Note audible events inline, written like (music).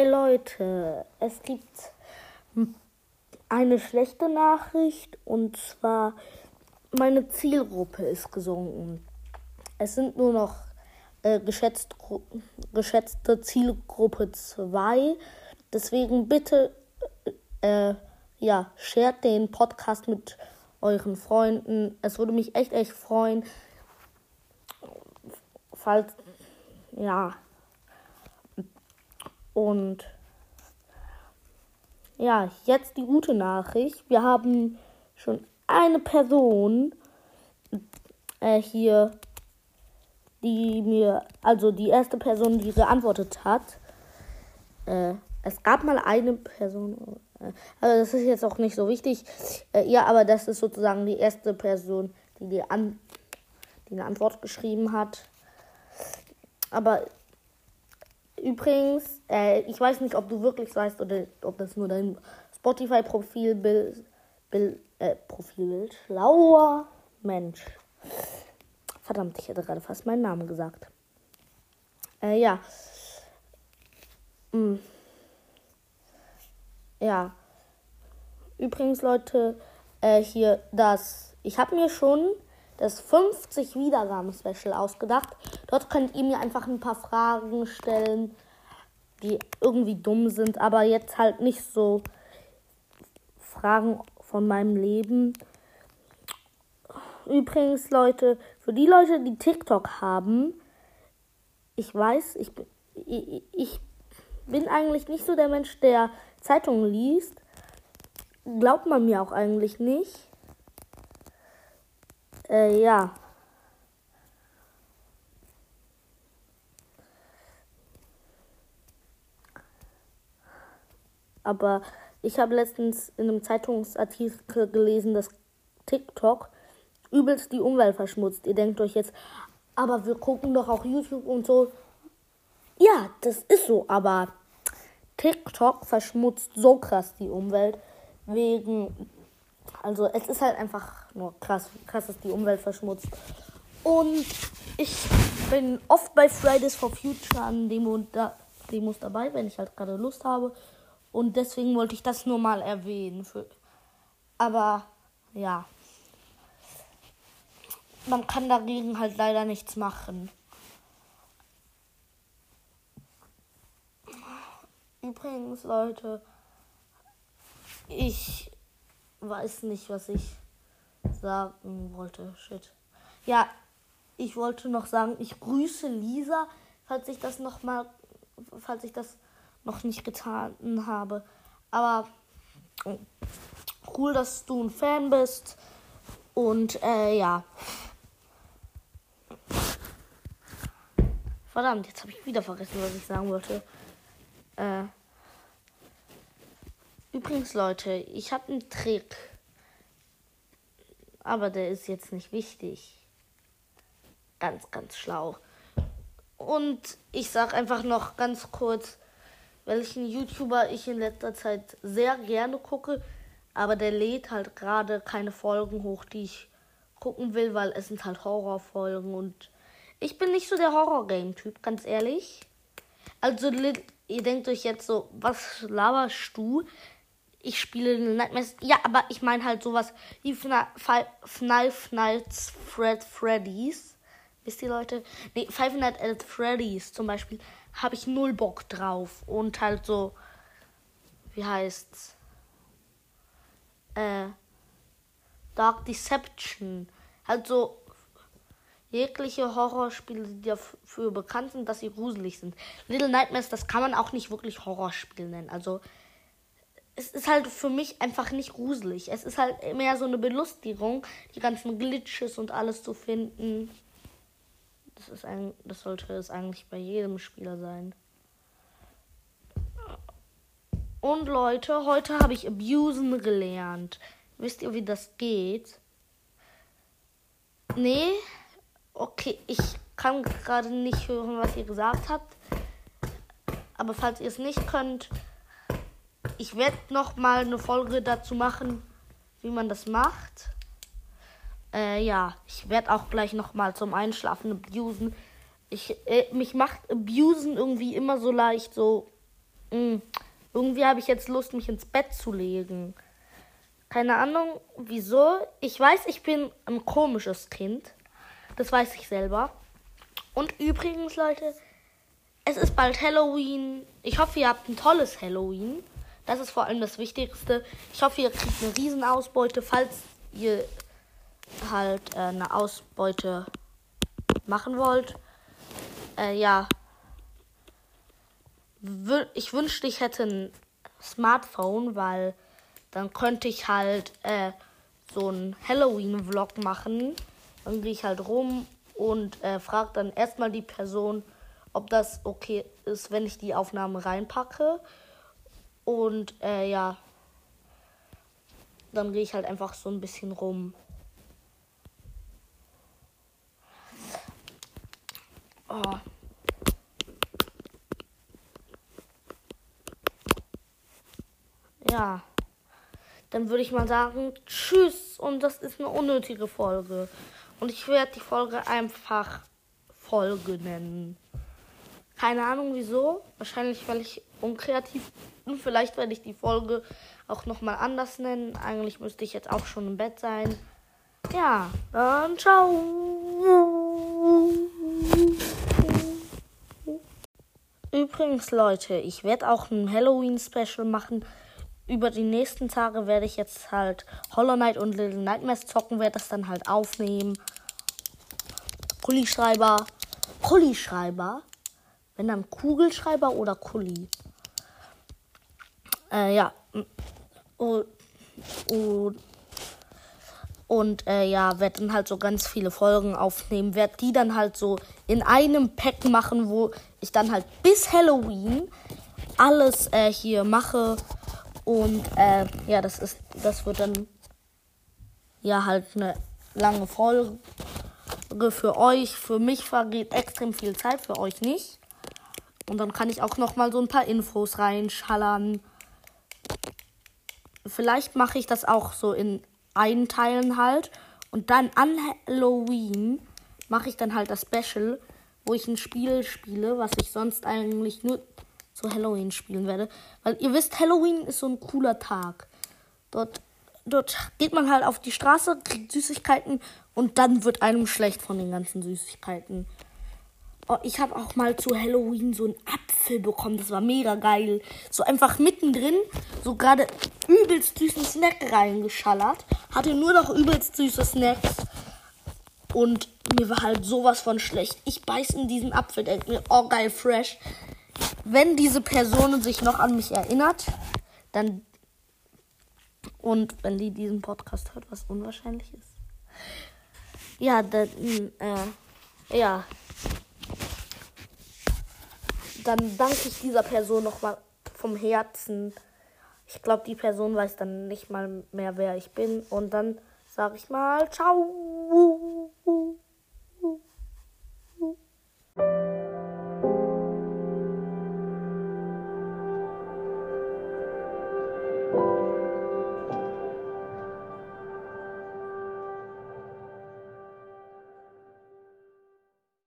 Hey Leute, es gibt eine schlechte Nachricht und zwar meine Zielgruppe ist gesunken. Es sind nur noch äh, geschätzt, geschätzte Zielgruppe 2. Deswegen bitte äh, ja, shared den Podcast mit euren Freunden. Es würde mich echt, echt freuen. Falls, ja. Und ja, jetzt die gute Nachricht. Wir haben schon eine Person äh, hier, die mir, also die erste Person, die geantwortet hat. Äh, es gab mal eine Person, äh, also das ist jetzt auch nicht so wichtig. Äh, ja, aber das ist sozusagen die erste Person, die die, An die eine Antwort geschrieben hat. Aber übrigens, äh, ich weiß nicht, ob du wirklich weißt oder ob das nur dein Spotify-Profilbild äh, Profilbild. Schlauer Mensch. Verdammt, ich hätte gerade fast meinen Namen gesagt. Äh, ja. Hm. Ja. Übrigens, Leute, äh, hier das. Ich habe mir schon das 50 Wiedergaben-Special ausgedacht. Dort könnt ihr mir einfach ein paar Fragen stellen, die irgendwie dumm sind, aber jetzt halt nicht so Fragen von meinem Leben. Übrigens, Leute, für die Leute, die TikTok haben, ich weiß, ich, ich, ich bin eigentlich nicht so der Mensch, der Zeitungen liest. Glaubt man mir auch eigentlich nicht. Äh, ja. Aber ich habe letztens in einem Zeitungsartikel gelesen, dass TikTok übelst die Umwelt verschmutzt. Ihr denkt euch jetzt, aber wir gucken doch auch YouTube und so. Ja, das ist so, aber TikTok verschmutzt so krass die Umwelt wegen also es ist halt einfach nur krass, krass dass die Umwelt verschmutzt. Und ich bin oft bei Fridays for Future an Demo, da, Demos dabei, wenn ich halt gerade Lust habe. Und deswegen wollte ich das nur mal erwähnen. Für, aber ja. Man kann dagegen halt leider nichts machen. Übrigens, Leute, ich weiß nicht, was ich sagen wollte. Shit. Ja, ich wollte noch sagen, ich grüße Lisa, falls ich das noch mal, falls ich das noch nicht getan habe. Aber cool, dass du ein Fan bist. Und äh, ja. Verdammt, jetzt habe ich wieder vergessen, was ich sagen wollte. Äh, übrigens, Leute, ich habe einen Trick. Aber der ist jetzt nicht wichtig. Ganz, ganz schlau. Und ich sag einfach noch ganz kurz, welchen YouTuber ich in letzter Zeit sehr gerne gucke. Aber der lädt halt gerade keine Folgen hoch, die ich gucken will, weil es sind halt Horrorfolgen und ich bin nicht so der Horror-Game-Typ, ganz ehrlich. Also, ihr denkt euch jetzt so, was laberst du? Ich spiele Nightmares. Ja, aber ich meine halt sowas wie Five Nights Fred Freddy's. Wisst ihr, Leute? Nee, Five Nights at Freddy's zum Beispiel habe ich null Bock drauf. Und halt so, wie heißt's? Äh, Dark Deception. Halt so jegliche Horrorspiele, die dafür bekannt sind, dass sie gruselig sind. Little Nightmares, das kann man auch nicht wirklich Horrorspiel nennen. Also es ist halt für mich einfach nicht gruselig. Es ist halt mehr so eine Belustigung, die ganzen Glitches und alles zu finden. Das ist ein, das sollte es eigentlich bei jedem Spieler sein. Und Leute, heute habe ich Abusen gelernt. Wisst ihr, wie das geht? Nee, Okay, ich kann gerade nicht hören, was ihr gesagt habt. Aber falls ihr es nicht könnt, ich werde noch mal eine Folge dazu machen, wie man das macht. Äh, ja, ich werde auch gleich noch mal zum Einschlafen abusen. Ich, äh, mich macht abusen irgendwie immer so leicht so mh, mm, irgendwie habe ich jetzt Lust, mich ins Bett zu legen. Keine Ahnung, wieso. Ich weiß, ich bin ein komisches Kind. Das weiß ich selber. Und übrigens, Leute, es ist bald Halloween. Ich hoffe, ihr habt ein tolles Halloween. Das ist vor allem das Wichtigste. Ich hoffe, ihr kriegt eine Riesenausbeute, falls ihr halt äh, eine Ausbeute machen wollt. Äh, ja. Ich wünschte, ich hätte ein Smartphone, weil dann könnte ich halt äh, so einen Halloween-Vlog machen. Dann gehe ich halt rum und äh, frage dann erstmal die Person, ob das okay ist, wenn ich die Aufnahme reinpacke. Und äh, ja, dann gehe ich halt einfach so ein bisschen rum. Oh. Ja. Dann würde ich mal sagen, tschüss. Und das ist eine unnötige Folge. Und ich werde die Folge einfach Folge nennen. Keine Ahnung wieso. Wahrscheinlich, weil ich unkreativ bin. (laughs) Vielleicht werde ich die Folge auch nochmal anders nennen. Eigentlich müsste ich jetzt auch schon im Bett sein. Ja, dann ciao. Übrigens, Leute, ich werde auch ein Halloween-Special machen. Über die nächsten Tage werde ich jetzt halt Hollow Knight und Little Nightmares zocken, werde das dann halt aufnehmen. Kulischreiber. Kulischreiber. Wenn dann Kugelschreiber oder Kuli. Äh, ja. Und, und, äh, ja, werde dann halt so ganz viele Folgen aufnehmen. Werde die dann halt so in einem Pack machen, wo ich dann halt bis Halloween alles äh, hier mache. Und äh, ja, das ist, das wird dann ja halt eine lange Folge für euch. Für mich vergeht extrem viel Zeit, für euch nicht. Und dann kann ich auch noch mal so ein paar Infos reinschallern. Vielleicht mache ich das auch so in Einteilen halt. Und dann an Halloween mache ich dann halt das Special, wo ich ein Spiel spiele, was ich sonst eigentlich nur zu Halloween spielen werde. Weil ihr wisst, Halloween ist so ein cooler Tag. Dort, dort geht man halt auf die Straße, kriegt Süßigkeiten und dann wird einem schlecht von den ganzen Süßigkeiten. Oh, ich habe auch mal zu Halloween so einen Apfel bekommen. Das war mega geil. So einfach mittendrin, so gerade übelst süßen Snack reingeschallert. Hatte nur noch übelst süße Snacks. Und mir war halt sowas von schlecht. Ich beiß in diesen Apfel, denke mir, oh geil, fresh. Wenn diese Person sich noch an mich erinnert, dann. Und wenn die diesen Podcast hört, was unwahrscheinlich ist. Ja, dann, äh, ja dann danke ich dieser Person nochmal vom Herzen. Ich glaube, die Person weiß dann nicht mal mehr, wer ich bin. Und dann sage ich mal, ciao.